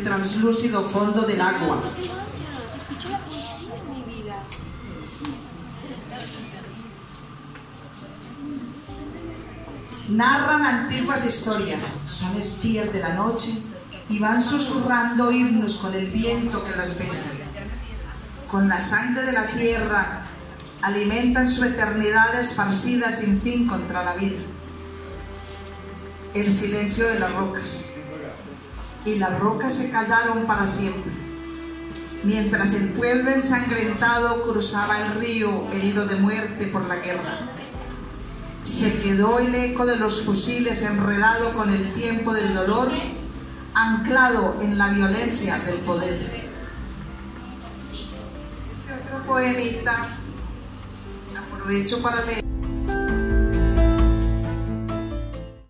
translúcido fondo del agua. Narran antiguas historias, son espías de la noche y van susurrando himnos con el viento que las besa. Con la sangre de la tierra alimentan su eternidad esparcida sin fin contra la vida. El silencio de las rocas. Y las rocas se callaron para siempre. Mientras el pueblo ensangrentado cruzaba el río herido de muerte por la guerra. Se quedó el eco de los fusiles enredado con el tiempo del dolor, anclado en la violencia del poder. Este otro poemita aprovecho para leer